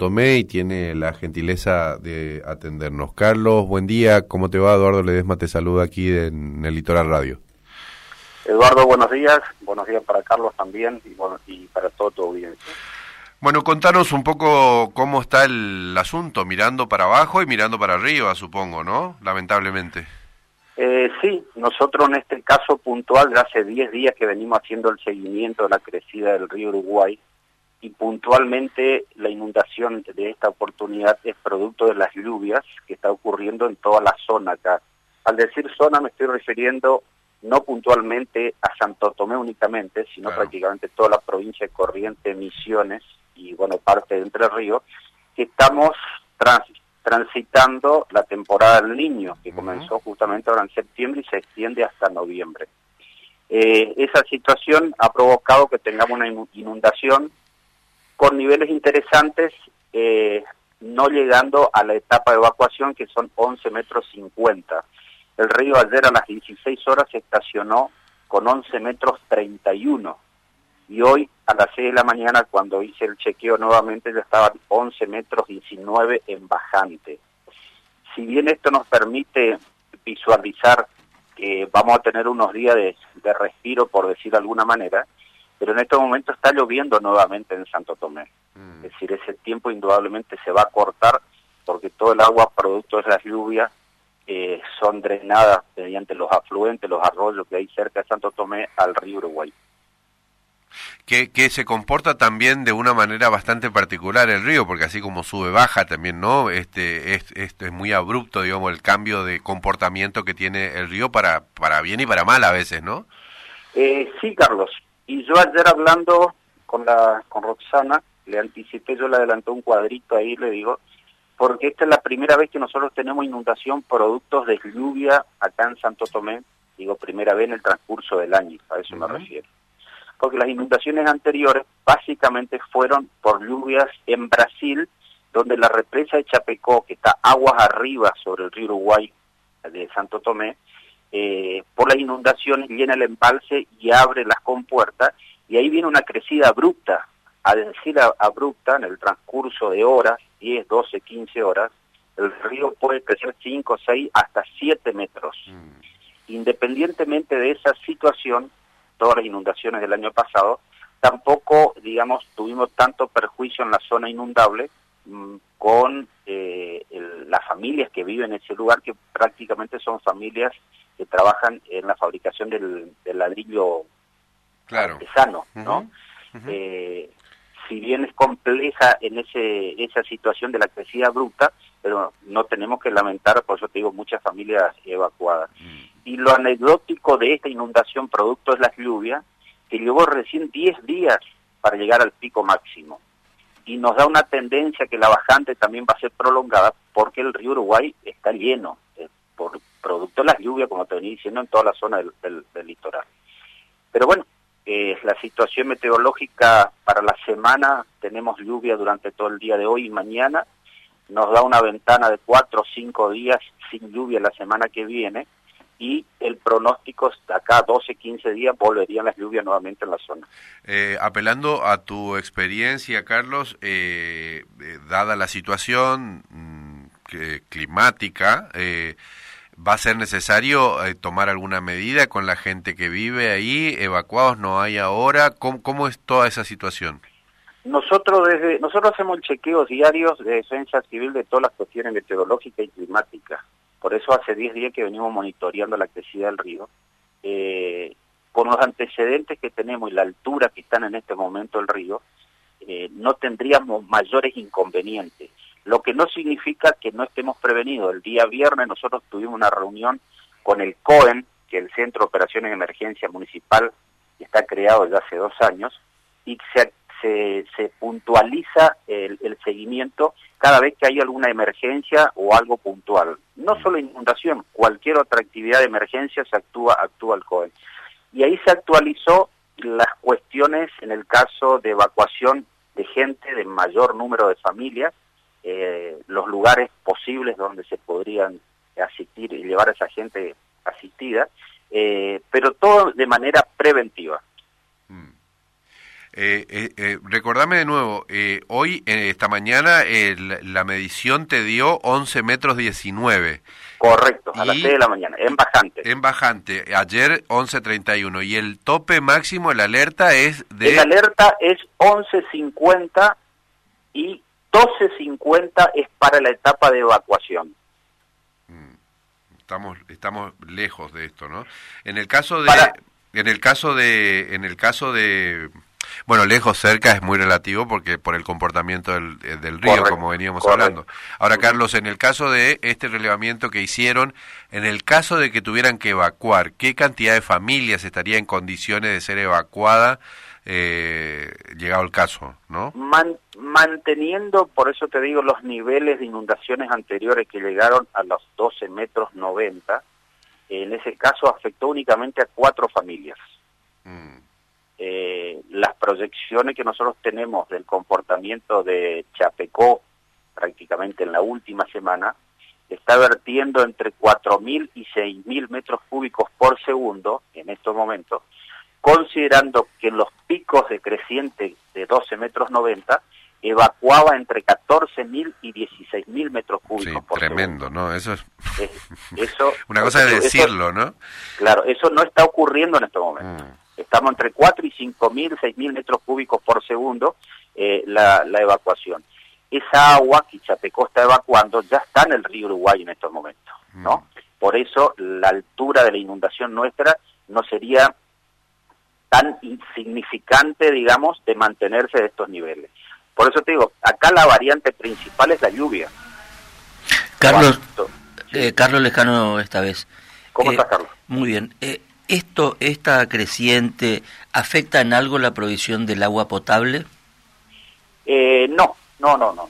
Tomé y tiene la gentileza de atendernos. Carlos, buen día, ¿cómo te va? Eduardo Ledesma te saluda aquí en el Litoral Radio. Eduardo, buenos días, buenos días para Carlos también y, bueno, y para todo tu audiencia. Bueno, contanos un poco cómo está el asunto, mirando para abajo y mirando para arriba, supongo, ¿no? Lamentablemente. Eh, sí, nosotros en este caso puntual, ya hace 10 días que venimos haciendo el seguimiento de la crecida del río Uruguay y puntualmente la inundación de esta oportunidad es producto de las lluvias que está ocurriendo en toda la zona acá. Al decir zona me estoy refiriendo no puntualmente a Santo Tomé únicamente, sino prácticamente toda la provincia de Corrientes, Misiones, y bueno, parte de Entre Ríos, que estamos transitando la temporada del niño, que comenzó justamente ahora en septiembre y se extiende hasta noviembre. Eh, esa situación ha provocado que tengamos una inundación con niveles interesantes, eh, no llegando a la etapa de evacuación que son 11 metros 50. El río ayer a las 16 horas se estacionó con 11 metros 31 y hoy a las 6 de la mañana cuando hice el chequeo nuevamente ya estaban 11 metros 19 en bajante. Si bien esto nos permite visualizar que vamos a tener unos días de, respiro, por decir de alguna manera, pero en estos momentos está lloviendo nuevamente en Santo Tomé. Mm. Es decir, ese tiempo indudablemente se va a cortar porque todo el agua producto de las lluvias eh, son drenadas mediante los afluentes, los arroyos que hay cerca de Santo Tomé al río Uruguay que, se comporta también de una manera bastante particular el río, porque así como sube, baja también, ¿no? Este, es, esto es muy abrupto, digamos, el cambio de comportamiento que tiene el río para, para bien y para mal a veces, ¿no? Eh, sí, Carlos. Y yo ayer hablando con, la, con Roxana, le anticipé, yo le adelanté un cuadrito ahí, le digo, porque esta es la primera vez que nosotros tenemos inundación productos de lluvia acá en Santo Tomé, digo primera vez en el transcurso del año, a eso me refiero. Porque las inundaciones anteriores básicamente fueron por lluvias en Brasil, donde la represa de Chapecó, que está aguas arriba sobre el río Uruguay de Santo Tomé, eh, por las inundaciones llena el embalse y abre las compuertas, y ahí viene una crecida abrupta, a decir abrupta, en el transcurso de horas, 10, 12, 15 horas, el río puede crecer 5, 6, hasta 7 metros. Mm. Independientemente de esa situación, todas las inundaciones del año pasado, tampoco, digamos, tuvimos tanto perjuicio en la zona inundable mm, con eh, las familias que viven en ese lugar, que prácticamente son familias que trabajan en la fabricación del, ladrillo claro. artesano, ¿no? Eh, si bien es compleja en ese, esa situación de la crecida bruta, pero no tenemos que lamentar, por eso te digo, muchas familias evacuadas. Mm. Y lo anecdótico de esta inundación producto es la lluvia, que llevó recién 10 días para llegar al pico máximo. Y nos da una tendencia que la bajante también va a ser prolongada porque el río Uruguay está lleno, eh, por producto de las lluvias, como te venía diciendo, en toda la zona del, litoral. Pero bueno, eh, la situación meteorológica para la semana, tenemos lluvia durante todo el día de hoy y mañana, nos da una ventana de cuatro o cinco días sin lluvia la semana que viene, y el pronóstico de acá 12, 15 días volverían las lluvias nuevamente en la zona. Eh, apelando a tu experiencia, Carlos, eh, eh, dada la situación mm, climática, ¿va a ser necesario tomar alguna medida con la gente que vive ahí? ¿Evacuados no hay ahora? ¿Cómo, cómo es toda esa situación? Nosotros desde nosotros hacemos chequeos diarios de defensa civil de todas las cuestiones meteorológicas y climáticas. Por eso hace 10 días que venimos monitoreando la crecida del río. Eh, con los antecedentes que tenemos y la altura que están en este momento el río, eh, no tendríamos mayores inconvenientes. Lo que no significa que no estemos prevenidos. El día viernes nosotros tuvimos una reunión con el COEN, que es el Centro de Operaciones de Emergencia Municipal, que está creado ya hace dos años, y se, se, se puntualiza el, el seguimiento cada vez que hay alguna emergencia o algo puntual. No solo inundación, cualquier otra actividad de emergencia se actúa, actúa el COE. Y ahí se actualizó las cuestiones en el caso de evacuación de gente, de mayor número de familias, eh, los lugares posibles donde se podrían asistir y llevar a esa gente asistida, eh, pero todo de manera preventiva. Eh, eh, eh, recordame de nuevo, eh, hoy, esta mañana, la medición te dio 11 metros 19. Correcto, a las 6 de la mañana, en bajante. En bajante, ayer 11.31. Y el tope máximo, la alerta es de... La alerta es 11.50 y 12.50 es para la etapa de evacuación. Mm, estamos, estamos lejos de esto, ¿no? En el caso de... En el caso de... En el caso de bueno, lejos, cerca es muy relativo porque por el comportamiento del, eh, río, como veníamos hablando. Ahora, Carlos, en el caso de este relevamiento que hicieron, en el caso de que tuvieran que evacuar, ¿qué cantidad de familias estaría en condiciones de ser evacuada eh, llegado el caso, no? manteniendo, por eso te digo, los niveles de inundaciones anteriores que llegaron a los 12 metros 90, en ese caso afectó únicamente a cuatro familias. Proyecciones que nosotros tenemos del comportamiento de Chapecó prácticamente en la última semana, está vertiendo entre 4.000 y 6.000 metros cúbicos por segundo en estos momentos, considerando que en los picos de creciente de 12 metros 90 evacuaba entre 14.000 y 16.000 metros cúbicos por tremendo, ¿no? Eso es, eso, una cosa de decirlo, ¿no? Claro, eso no está ocurriendo en estos momentos. Mm. Estamos entre 4 y 5 mil, 6 mil metros cúbicos por segundo eh, la, evacuación. Esa agua que Chapecó está evacuando ya está en el río Uruguay en estos momentos, ¿no? Mm. Por eso la altura de la inundación nuestra no sería tan insignificante, digamos, de mantenerse de estos niveles. Por eso te digo, acá la variante principal es la lluvia. Carlos, eh, Carlos Lejano esta vez. ¿Cómo eh, estás, Carlos? Muy bien. ¿Esto, esta creciente, afecta en algo la provisión del agua potable? Eh, no, no, no, no.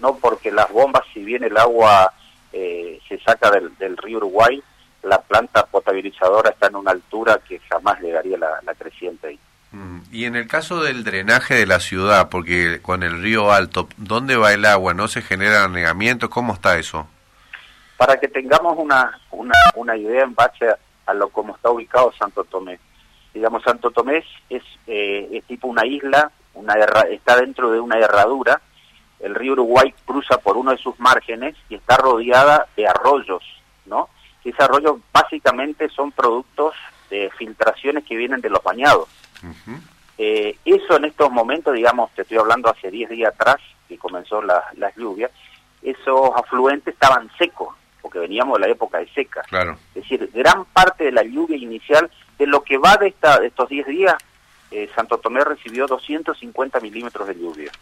No, porque las bombas, si bien el agua eh, se saca del, río Uruguay, la planta potabilizadora está en una altura que jamás llegaría la, la creciente ahí. Mm, y en el caso del drenaje de la ciudad, porque con el río Alto, ¿dónde va el agua? ¿No se genera anegamiento? ¿Cómo está eso? Para que tengamos una, una, una idea en base a, a lo como está ubicado Santo Tomé. Digamos, Santo Tomé es, eh, es tipo una isla, una está dentro de una herradura, el río Uruguay cruza por uno de sus márgenes y está rodeada de arroyos, ¿no? Esos arroyos básicamente son productos de filtraciones que vienen de los bañados. Eh, eso en estos momentos, digamos, te estoy hablando hace 10 días atrás, que comenzó la, las lluvias, esos afluentes estaban secos, porque veníamos de la época de seca. Claro. Es decir, gran parte de la lluvia inicial, de lo que va de, esta, de estos 10 días, eh, Santo Tomé recibió 250 milímetros de lluvia.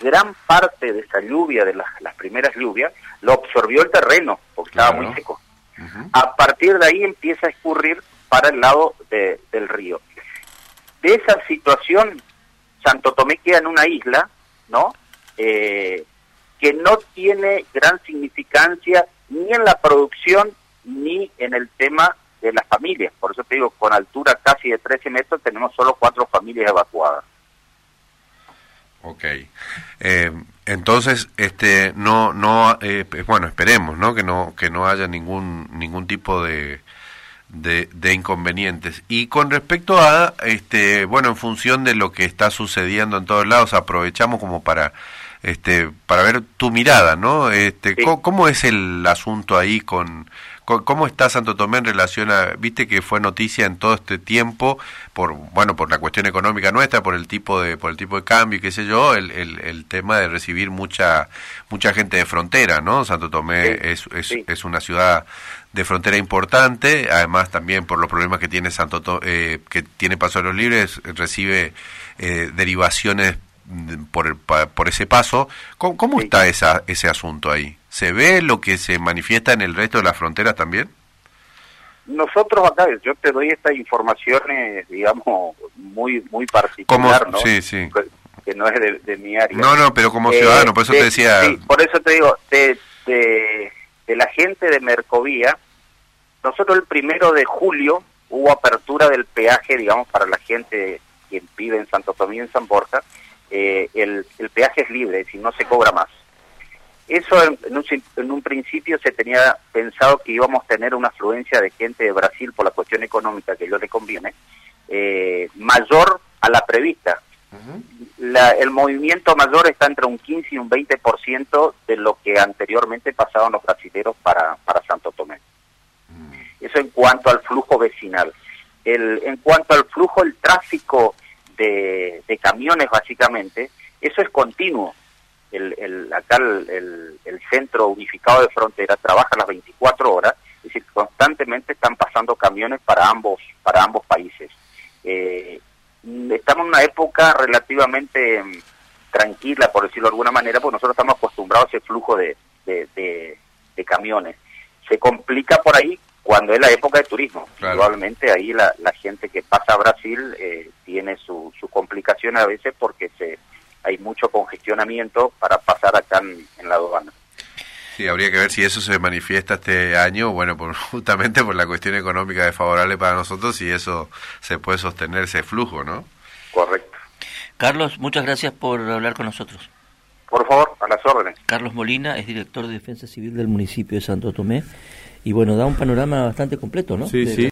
Gran parte de esa lluvia, de las, las primeras lluvias, lo absorbió el terreno, porque estaba muy seco. A partir de ahí empieza a escurrir para el lado del río. De esa situación, Santo Tomé queda en una isla, ¿no? Eh, que no tiene gran significancia ni en la producción ni en el tema de las familias. Por eso te digo, con altura casi de 13 metros tenemos solo cuatro familias evacuadas. Ok. Eh, entonces, este, no, no, eh, bueno, esperemos, ¿no? Que no, que no haya ningún, ningún tipo de, de, de, inconvenientes. Y con respecto a, este, bueno, en función de lo que está sucediendo en todos lados, aprovechamos como para este, para ver tu mirada, ¿no? Este, ¿cómo, es el asunto ahí con, cómo está Santo Tomé en relación a, viste que fue noticia en todo este tiempo por, bueno, por la cuestión económica nuestra, por el tipo de, por el tipo de cambio, qué sé yo, el, el, tema de recibir mucha, mucha gente de frontera, ¿no? Santo Tomé es, es, es, una ciudad de frontera importante, además también por los problemas que tiene Santo eh, que tiene Paso de los Libres, recibe eh, derivaciones por, por ese paso. ¿Cómo, está esa, ese asunto ahí? ¿Se ve lo que se manifiesta en el resto de las fronteras también? Nosotros acá, yo te doy estas informaciones, digamos, muy muy particular, ¿no? Sí, sí. Que, no es de, mi área. No, no, pero como ciudadano, por eso te decía... Sí, por eso te digo, de, de, de la gente de Mercovía, nosotros el primero de julio hubo apertura del peaje, digamos, para la gente que vive en Santo Tomé y en San Borja, eh, el, peaje es libre, si no se cobra más. Eso en, un, principio se tenía pensado que íbamos a tener una afluencia de gente de Brasil por la cuestión económica que yo le conviene, eh, mayor a la prevista. el movimiento mayor está entre un 15 y un 20% de lo que anteriormente pasaban los brasileños para, para Santo Tomé. Mm. Eso en cuanto al flujo vecinal. El, en cuanto al flujo, el tráfico de, de camiones básicamente, eso es continuo. El, el, acá el, el, Centro Unificado de Frontera trabaja las 24 horas, es decir, constantemente están pasando camiones para ambos, para ambos países. Eh, estamos en una época relativamente mm, tranquila, por decirlo de alguna manera, porque nosotros estamos acostumbrados a ese flujo de, de, camiones. Se complica por ahí cuando es la época de turismo. Probablemente ahí la, la, gente que pasa a Brasil eh, tiene su, su complicación a veces porque se hay mucho congestionamiento para pasar acá en, la aduana. Sí, habría que ver si eso se manifiesta este año, bueno, por, justamente por la cuestión económica desfavorable para nosotros y eso se puede sostener ese flujo, ¿no? Correcto. Carlos, muchas gracias por hablar con nosotros. Por favor, a las órdenes. Carlos Molina es director de Defensa Civil del municipio de Santo Tomé y bueno, da un panorama bastante completo, ¿no? Sí, sí.